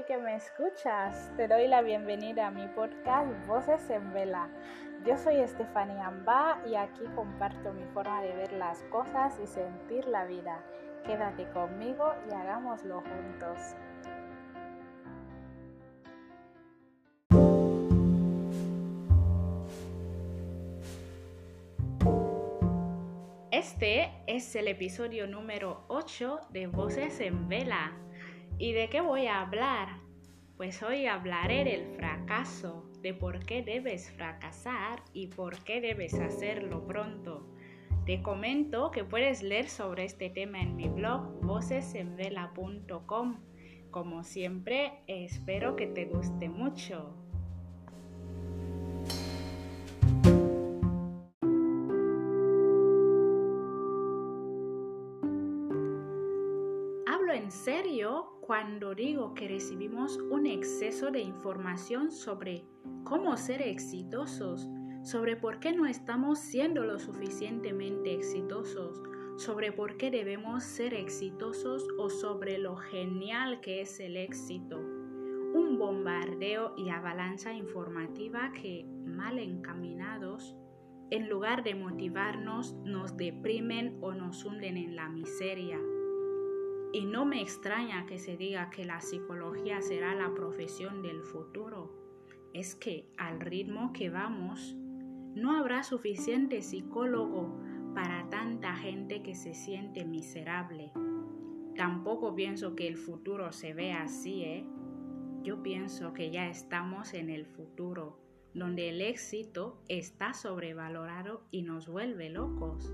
que me escuchas. Te doy la bienvenida a mi podcast Voces en Vela. Yo soy Estefanía Amba y aquí comparto mi forma de ver las cosas y sentir la vida. Quédate conmigo y hagámoslo juntos. Este es el episodio número 8 de Voces en Vela. ¿Y de qué voy a hablar? Pues hoy hablaré del fracaso, de por qué debes fracasar y por qué debes hacerlo pronto. Te comento que puedes leer sobre este tema en mi blog vocesenvela.com. Como siempre, espero que te guste mucho. Serio cuando digo que recibimos un exceso de información sobre cómo ser exitosos, sobre por qué no estamos siendo lo suficientemente exitosos, sobre por qué debemos ser exitosos o sobre lo genial que es el éxito. Un bombardeo y avalancha informativa que, mal encaminados, en lugar de motivarnos, nos deprimen o nos hunden en la miseria. Y no me extraña que se diga que la psicología será la profesión del futuro. Es que al ritmo que vamos, no habrá suficiente psicólogo para tanta gente que se siente miserable. Tampoco pienso que el futuro se vea así, ¿eh? Yo pienso que ya estamos en el futuro, donde el éxito está sobrevalorado y nos vuelve locos.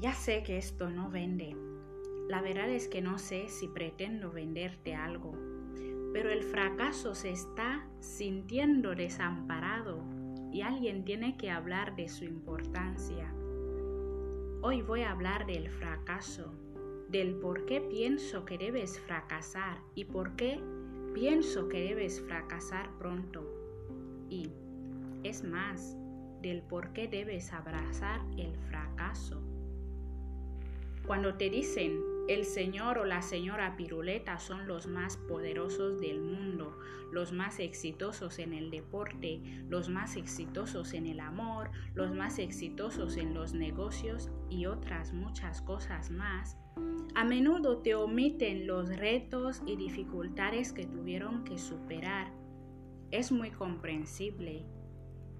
Ya sé que esto no vende. La verdad es que no sé si pretendo venderte algo, pero el fracaso se está sintiendo desamparado y alguien tiene que hablar de su importancia. Hoy voy a hablar del fracaso, del por qué pienso que debes fracasar y por qué pienso que debes fracasar pronto. Y, es más, del por qué debes abrazar el fracaso. Cuando te dicen el señor o la señora Piruleta son los más poderosos del mundo, los más exitosos en el deporte, los más exitosos en el amor, los más exitosos en los negocios y otras muchas cosas más. A menudo te omiten los retos y dificultades que tuvieron que superar. Es muy comprensible.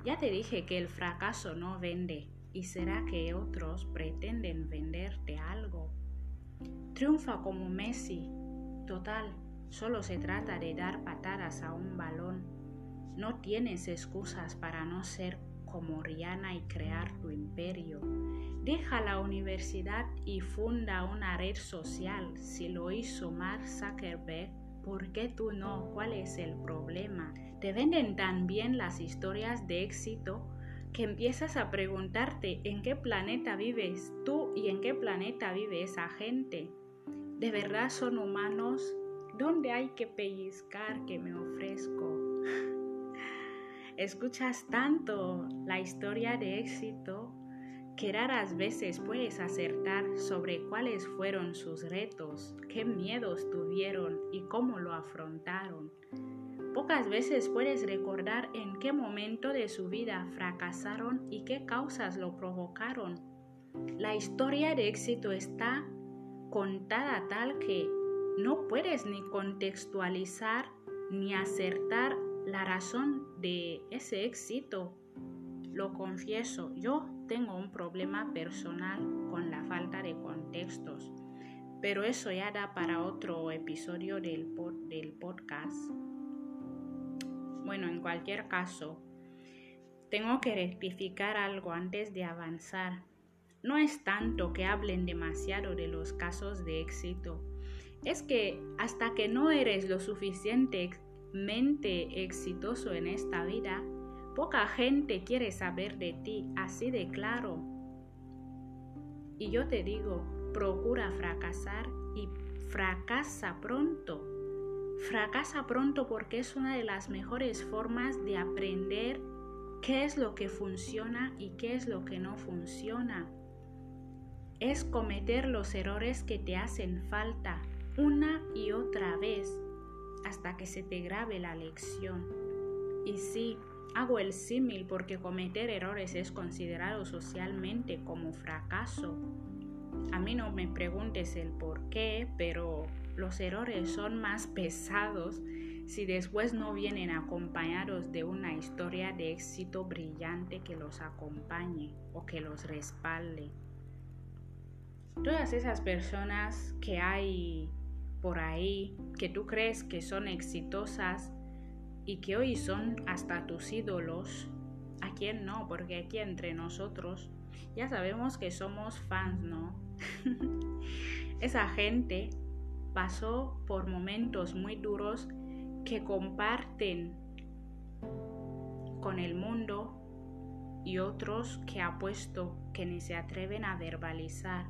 Ya te dije que el fracaso no vende. ¿Y será que otros pretenden venderte algo? Triunfa como Messi. Total, solo se trata de dar patadas a un balón. No tienes excusas para no ser como Rihanna y crear tu imperio. Deja la universidad y funda una red social. Si lo hizo Mark Zuckerberg, ¿por qué tú no? ¿Cuál es el problema? Te venden tan bien las historias de éxito que empiezas a preguntarte en qué planeta vives tú y en qué planeta vive esa gente. ¿De verdad son humanos? ¿Dónde hay que pellizcar que me ofrezco? Escuchas tanto la historia de éxito que raras veces puedes acertar sobre cuáles fueron sus retos, qué miedos tuvieron y cómo lo afrontaron. Pocas veces puedes recordar en qué momento de su vida fracasaron y qué causas lo provocaron. La historia de éxito está contada tal que no puedes ni contextualizar ni acertar la razón de ese éxito. Lo confieso, yo tengo un problema personal con la falta de contextos, pero eso ya da para otro episodio del, del podcast. Bueno, en cualquier caso, tengo que rectificar algo antes de avanzar. No es tanto que hablen demasiado de los casos de éxito, es que hasta que no eres lo suficientemente exitoso en esta vida, poca gente quiere saber de ti así de claro. Y yo te digo, procura fracasar y fracasa pronto Fracasa pronto porque es una de las mejores formas de aprender qué es lo que funciona y qué es lo que no funciona. Es cometer los errores que te hacen falta, una y otra vez hasta que se te grabe la lección. Y sí, hago el símil porque cometer errores es considerado socialmente como fracaso. A mí no me preguntes el por qué, pero los errores son más pesados si después no vienen acompañados de una historia de éxito brillante que los acompañe o que los respalde. Todas esas personas que hay por ahí, que tú crees que son exitosas y que hoy son hasta tus ídolos, ¿a quién no? Porque aquí entre nosotros ya sabemos que somos fans, ¿no? Esa gente pasó por momentos muy duros que comparten con el mundo y otros que apuesto que ni se atreven a verbalizar.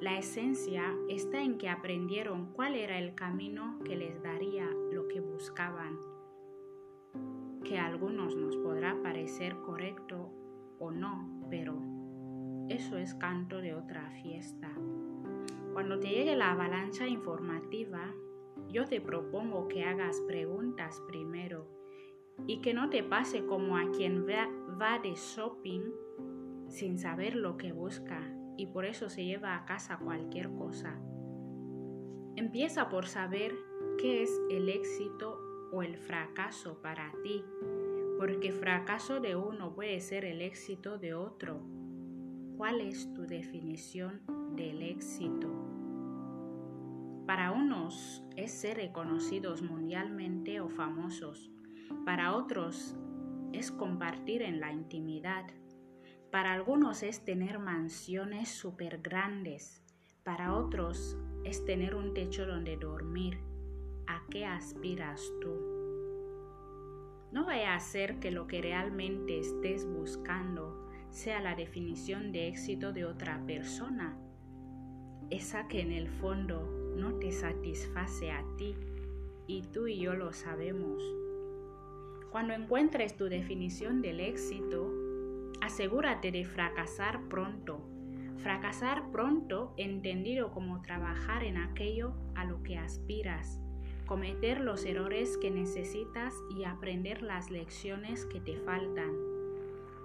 La esencia está en que aprendieron cuál era el camino que les daría lo que buscaban, que a algunos nos podrá parecer correcto o no, pero eso es canto de otra fiesta. Cuando te llegue la avalancha informativa, yo te propongo que hagas preguntas primero y que no te pase como a quien va, de shopping sin saber lo que busca y por eso se lleva a casa cualquier cosa. Empieza por saber qué es el éxito o el fracaso para ti, porque fracaso de uno puede ser el éxito de otro. ¿Cuál es tu definición del éxito? Para unos es ser reconocidos mundialmente o famosos. Para otros es compartir en la intimidad. Para algunos es tener mansiones súper grandes. Para otros es tener un techo donde dormir. ¿A qué aspiras tú? No vaya a ser que lo que realmente estés buscando sea la definición de éxito de otra persona, esa que en el fondo no te satisface a ti y tú y yo lo sabemos. Cuando encuentres tu definición del éxito, asegúrate de fracasar pronto. Fracasar pronto entendido como trabajar en aquello a lo que aspiras, cometer los errores que necesitas y aprender las lecciones que te faltan.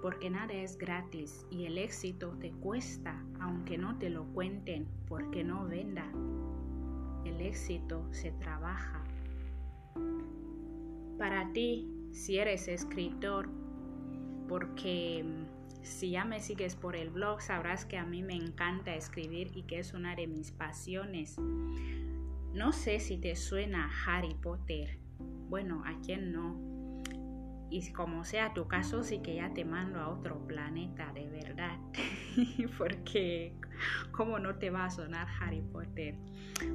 Porque nada es gratis y el éxito te cuesta aunque no te lo cuenten porque no venda el éxito se trabaja. Para ti, si eres escritor, porque mm, si ya me sigues por el blog, sabrás que a mí me encanta escribir y que es una de mis pasiones. No sé si te suena Harry Potter. Bueno, ¿a quién no? Y como sea tu caso, sí que ya te mando a otro planeta, de verdad. Porque, ¿cómo no te va a sonar Harry Potter?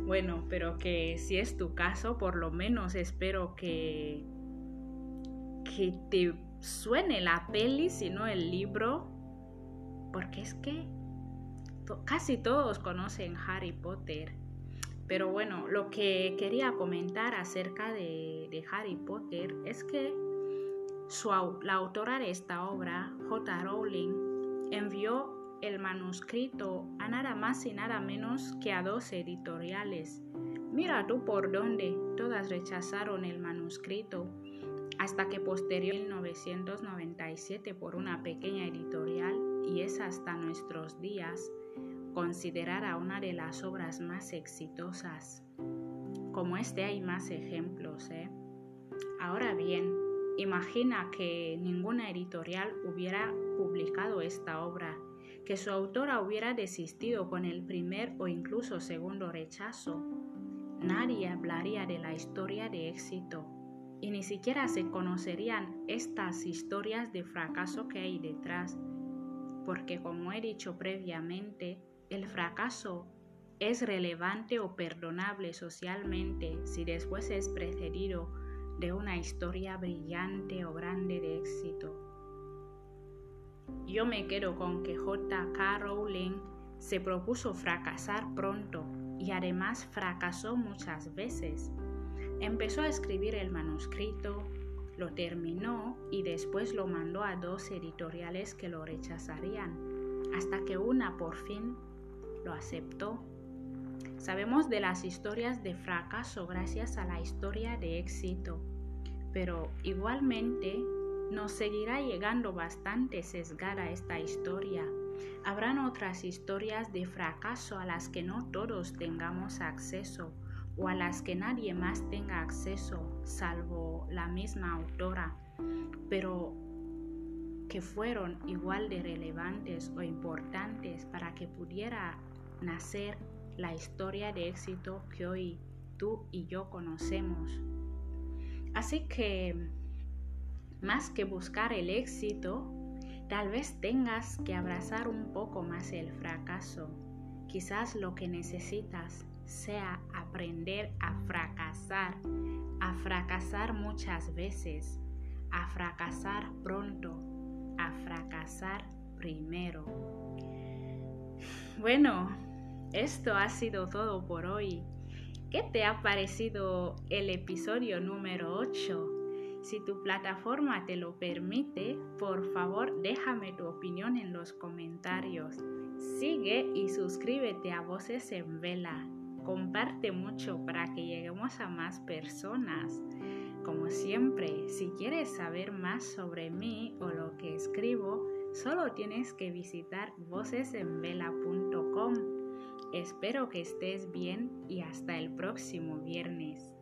Bueno, pero que si es tu caso, por lo menos espero que, que te suene la peli, si no el libro. Porque es que casi todos conocen Harry Potter. Pero bueno, lo que quería comentar acerca de, de Harry Potter es que la autora de esta obra, J. Rowling, envió el manuscrito a nada más y nada menos que a dos editoriales. Mira tú por dónde, todas rechazaron el manuscrito, hasta que posterior 1997 por una pequeña editorial y es hasta nuestros días considerada una de las obras más exitosas. Como este hay más ejemplos, ¿eh? Ahora bien, Imagina que ninguna editorial hubiera publicado esta obra, que su autora hubiera desistido con el primer o incluso segundo rechazo. Nadie hablaría de la historia de éxito y ni siquiera se conocerían estas historias de fracaso que hay detrás, porque como he dicho previamente, el fracaso es relevante o perdonable socialmente si después es precedido de una historia brillante o grande de éxito. Yo me quedo con que J.K. Rowling se propuso fracasar pronto y además fracasó muchas veces. Empezó a escribir el manuscrito, lo terminó y después lo mandó a dos editoriales que lo rechazarían, hasta que una por fin lo aceptó Sabemos de las historias de fracaso gracias a la historia de éxito, pero igualmente nos seguirá llegando bastante sesgada esta historia. Habrán otras historias de fracaso a las que no todos tengamos acceso o a las que nadie más tenga acceso, salvo la misma autora, pero que fueron igual de relevantes o importantes para que pudiera nacer la historia de éxito que hoy tú y yo conocemos. Así que, más que buscar el éxito, tal vez tengas que abrazar un poco más el fracaso. Quizás lo que necesitas sea aprender a fracasar, a fracasar muchas veces, a fracasar pronto, a fracasar primero. Bueno, esto ha sido todo por hoy. ¿Qué te ha parecido el episodio número 8? Si tu plataforma te lo permite, por favor déjame tu opinión en los comentarios. Sigue y suscríbete a Voces en Vela comparte mucho para que lleguemos a más personas. Como siempre, si quieres saber más sobre mí o lo que escribo, solo tienes que visitar vocesenvela.com. Espero que estés bien y hasta el próximo viernes.